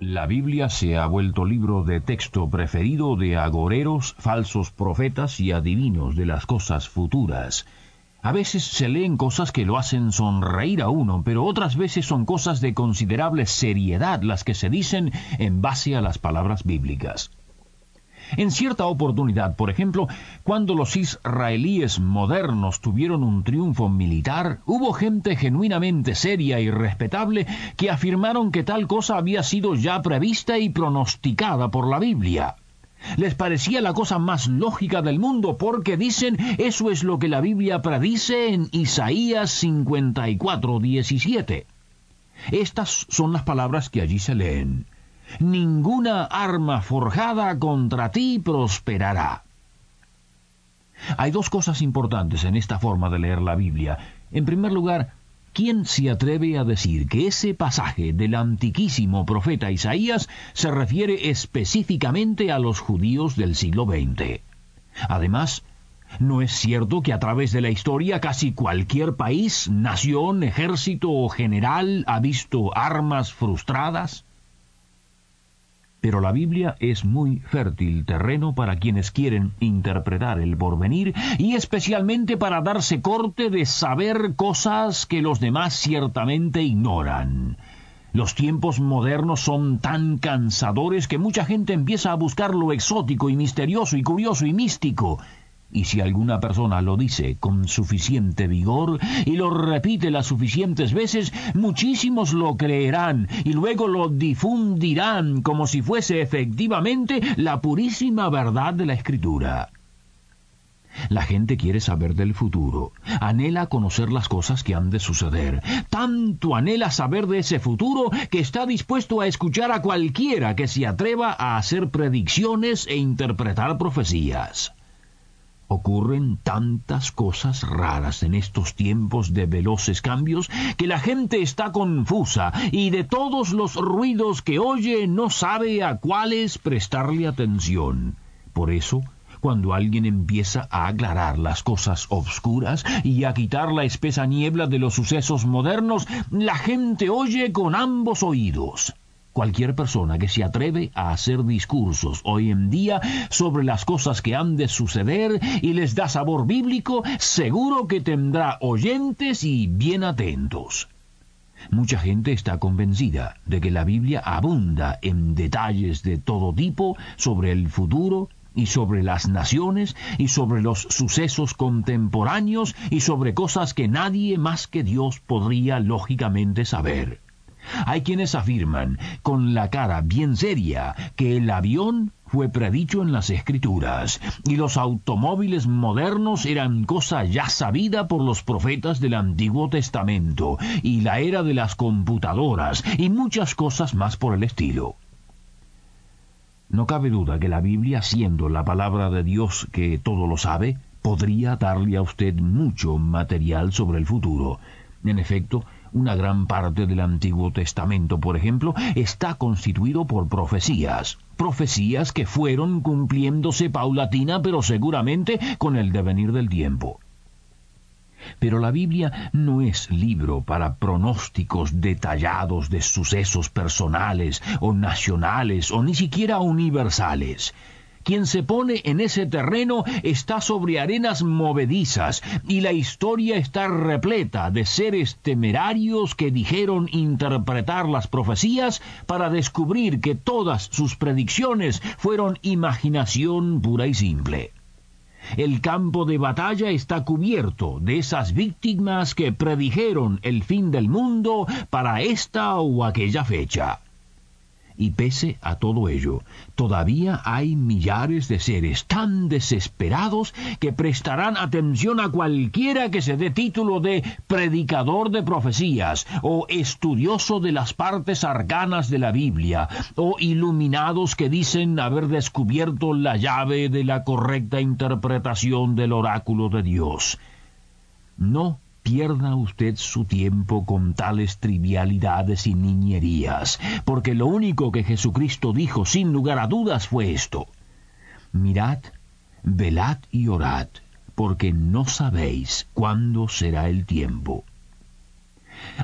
La Biblia se ha vuelto libro de texto preferido de agoreros, falsos profetas y adivinos de las cosas futuras. A veces se leen cosas que lo hacen sonreír a uno, pero otras veces son cosas de considerable seriedad las que se dicen en base a las palabras bíblicas. En cierta oportunidad, por ejemplo, cuando los israelíes modernos tuvieron un triunfo militar, hubo gente genuinamente seria y respetable que afirmaron que tal cosa había sido ya prevista y pronosticada por la Biblia. Les parecía la cosa más lógica del mundo porque dicen eso es lo que la Biblia predice en Isaías 54, 17. Estas son las palabras que allí se leen ninguna arma forjada contra ti prosperará. Hay dos cosas importantes en esta forma de leer la Biblia. En primer lugar, ¿quién se atreve a decir que ese pasaje del antiquísimo profeta Isaías se refiere específicamente a los judíos del siglo XX? Además, ¿No es cierto que a través de la historia casi cualquier país, nación, ejército o general ha visto armas frustradas? Pero la Biblia es muy fértil terreno para quienes quieren interpretar el porvenir y especialmente para darse corte de saber cosas que los demás ciertamente ignoran. Los tiempos modernos son tan cansadores que mucha gente empieza a buscar lo exótico y misterioso y curioso y místico, y si alguna persona lo dice con suficiente vigor y lo repite las suficientes veces, muchísimos lo creerán y luego lo difundirán como si fuese efectivamente la purísima verdad de la escritura. La gente quiere saber del futuro, anhela conocer las cosas que han de suceder. Tanto anhela saber de ese futuro que está dispuesto a escuchar a cualquiera que se atreva a hacer predicciones e interpretar profecías. Ocurren tantas cosas raras en estos tiempos de veloces cambios que la gente está confusa y de todos los ruidos que oye no sabe a cuáles prestarle atención. Por eso, cuando alguien empieza a aclarar las cosas obscuras y a quitar la espesa niebla de los sucesos modernos, la gente oye con ambos oídos. Cualquier persona que se atreve a hacer discursos hoy en día sobre las cosas que han de suceder y les da sabor bíblico, seguro que tendrá oyentes y bien atentos. Mucha gente está convencida de que la Biblia abunda en detalles de todo tipo sobre el futuro y sobre las naciones y sobre los sucesos contemporáneos y sobre cosas que nadie más que Dios podría lógicamente saber. Hay quienes afirman, con la cara bien seria, que el avión fue predicho en las escrituras, y los automóviles modernos eran cosa ya sabida por los profetas del Antiguo Testamento, y la era de las computadoras, y muchas cosas más por el estilo. No cabe duda que la Biblia, siendo la palabra de Dios que todo lo sabe, podría darle a usted mucho material sobre el futuro. En efecto, una gran parte del Antiguo Testamento, por ejemplo, está constituido por profecías. Profecías que fueron cumpliéndose paulatina, pero seguramente con el devenir del tiempo. Pero la Biblia no es libro para pronósticos detallados de sucesos personales o nacionales o ni siquiera universales. Quien se pone en ese terreno está sobre arenas movedizas y la historia está repleta de seres temerarios que dijeron interpretar las profecías para descubrir que todas sus predicciones fueron imaginación pura y simple. El campo de batalla está cubierto de esas víctimas que predijeron el fin del mundo para esta o aquella fecha. Y pese a todo ello, todavía hay millares de seres tan desesperados que prestarán atención a cualquiera que se dé título de predicador de profecías, o estudioso de las partes arcanas de la Biblia, o iluminados que dicen haber descubierto la llave de la correcta interpretación del oráculo de Dios. No pierda usted su tiempo con tales trivialidades y niñerías, porque lo único que Jesucristo dijo sin lugar a dudas fue esto. Mirad, velad y orad, porque no sabéis cuándo será el tiempo.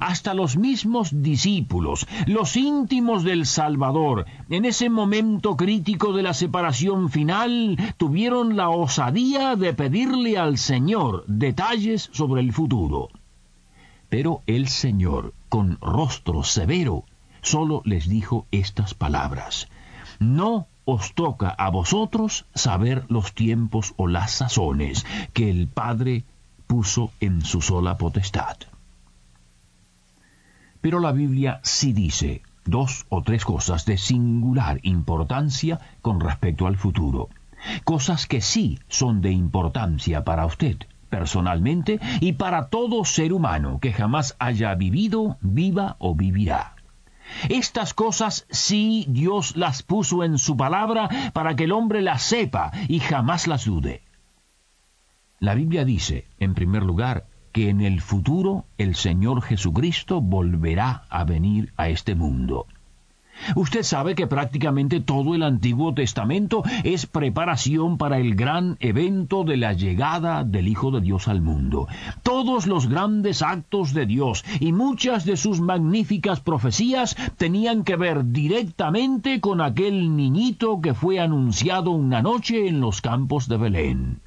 Hasta los mismos discípulos, los íntimos del Salvador, en ese momento crítico de la separación final, tuvieron la osadía de pedirle al Señor detalles sobre el futuro. Pero el Señor, con rostro severo, sólo les dijo estas palabras. No os toca a vosotros saber los tiempos o las sazones que el Padre puso en su sola potestad. Pero la Biblia sí dice dos o tres cosas de singular importancia con respecto al futuro. Cosas que sí son de importancia para usted personalmente y para todo ser humano que jamás haya vivido, viva o vivirá. Estas cosas sí Dios las puso en su palabra para que el hombre las sepa y jamás las dude. La Biblia dice, en primer lugar, que en el futuro el Señor Jesucristo volverá a venir a este mundo. Usted sabe que prácticamente todo el Antiguo Testamento es preparación para el gran evento de la llegada del Hijo de Dios al mundo. Todos los grandes actos de Dios y muchas de sus magníficas profecías tenían que ver directamente con aquel niñito que fue anunciado una noche en los campos de Belén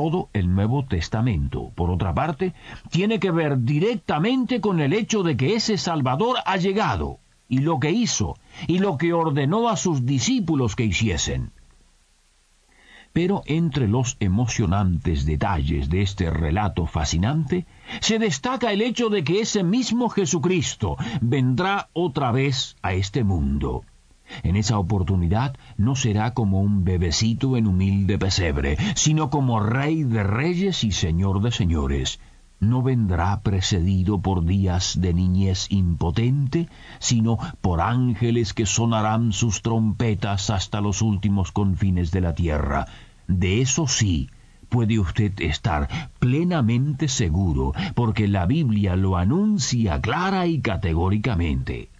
todo el Nuevo Testamento, por otra parte, tiene que ver directamente con el hecho de que ese Salvador ha llegado, y lo que hizo, y lo que ordenó a sus discípulos que hiciesen. Pero entre los emocionantes detalles de este relato fascinante, se destaca el hecho de que ese mismo Jesucristo vendrá otra vez a este mundo. En esa oportunidad no será como un bebecito en humilde pesebre, sino como rey de reyes y señor de señores. No vendrá precedido por días de niñez impotente, sino por ángeles que sonarán sus trompetas hasta los últimos confines de la tierra. De eso sí, puede usted estar plenamente seguro, porque la Biblia lo anuncia clara y categóricamente.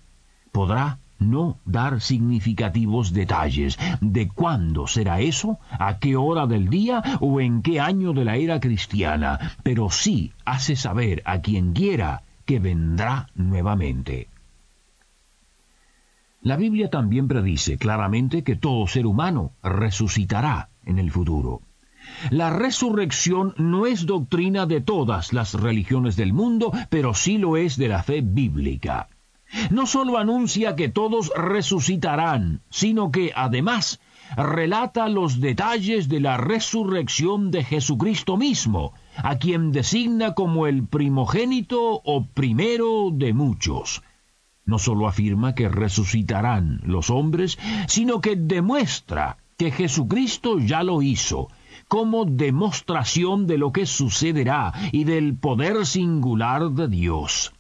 Podrá no dar significativos detalles de cuándo será eso, a qué hora del día o en qué año de la era cristiana, pero sí hace saber a quien quiera que vendrá nuevamente. La Biblia también predice claramente que todo ser humano resucitará en el futuro. La resurrección no es doctrina de todas las religiones del mundo, pero sí lo es de la fe bíblica no sólo anuncia que todos resucitarán, sino que además relata los detalles de la resurrección de Jesucristo mismo, a quien designa como el primogénito o primero de muchos. No sólo afirma que resucitarán los hombres, sino que demuestra que Jesucristo ya lo hizo, como demostración de lo que sucederá y del poder singular de Dios.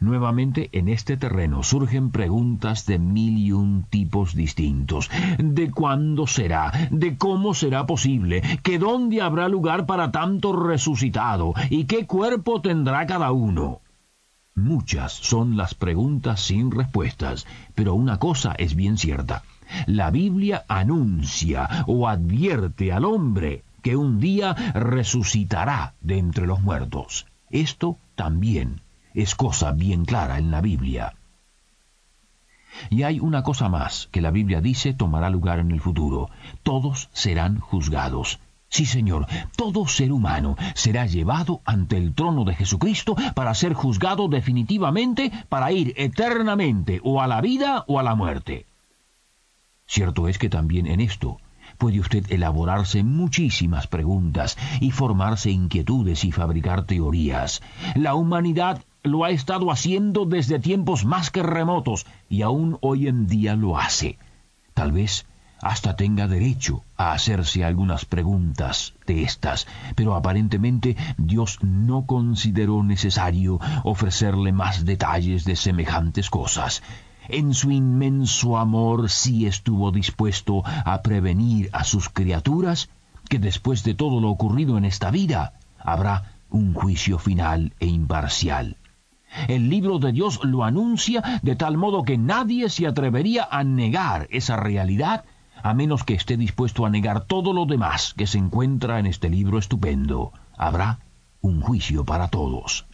Nuevamente en este terreno surgen preguntas de mil y un tipos distintos. ¿De cuándo será? ¿De cómo será posible? ¿Que dónde habrá lugar para tanto resucitado? ¿Y qué cuerpo tendrá cada uno? Muchas son las preguntas sin respuestas, pero una cosa es bien cierta. La Biblia anuncia o advierte al hombre que un día resucitará de entre los muertos. Esto también es cosa bien clara en la Biblia. Y hay una cosa más que la Biblia dice tomará lugar en el futuro. Todos serán juzgados. Sí, Señor, todo ser humano será llevado ante el trono de Jesucristo para ser juzgado definitivamente, para ir eternamente o a la vida o a la muerte. Cierto es que también en esto puede usted elaborarse muchísimas preguntas y formarse inquietudes y fabricar teorías. La humanidad lo ha estado haciendo desde tiempos más que remotos y aún hoy en día lo hace. Tal vez hasta tenga derecho a hacerse algunas preguntas de estas, pero aparentemente Dios no consideró necesario ofrecerle más detalles de semejantes cosas. En su inmenso amor sí estuvo dispuesto a prevenir a sus criaturas que después de todo lo ocurrido en esta vida habrá un juicio final e imparcial. El libro de Dios lo anuncia de tal modo que nadie se atrevería a negar esa realidad a menos que esté dispuesto a negar todo lo demás que se encuentra en este libro estupendo. Habrá un juicio para todos.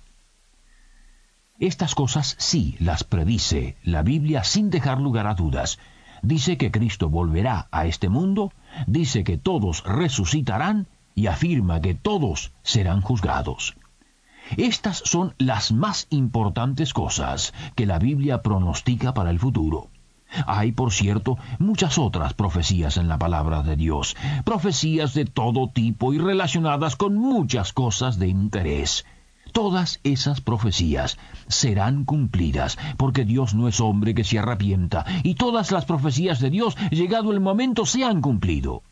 Estas cosas sí las predice la Biblia sin dejar lugar a dudas. Dice que Cristo volverá a este mundo, dice que todos resucitarán y afirma que todos serán juzgados. Estas son las más importantes cosas que la Biblia pronostica para el futuro. Hay, por cierto, muchas otras profecías en la palabra de Dios, profecías de todo tipo y relacionadas con muchas cosas de interés. Todas esas profecías serán cumplidas, porque Dios no es hombre que se arrepienta, y todas las profecías de Dios, llegado el momento, se han cumplido.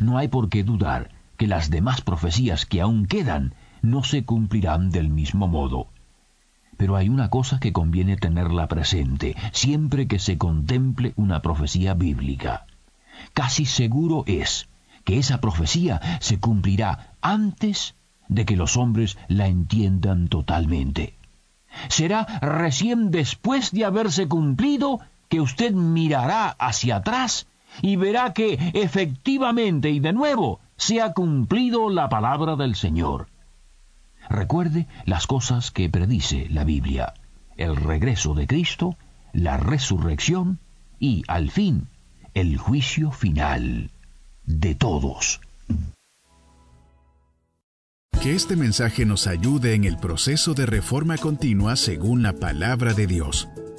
No hay por qué dudar que las demás profecías que aún quedan no se cumplirán del mismo modo. Pero hay una cosa que conviene tenerla presente siempre que se contemple una profecía bíblica. Casi seguro es que esa profecía se cumplirá antes de que los hombres la entiendan totalmente. Será recién después de haberse cumplido que usted mirará hacia atrás y verá que efectivamente y de nuevo se ha cumplido la palabra del Señor. Recuerde las cosas que predice la Biblia, el regreso de Cristo, la resurrección y, al fin, el juicio final de todos. Que este mensaje nos ayude en el proceso de reforma continua según la palabra de Dios.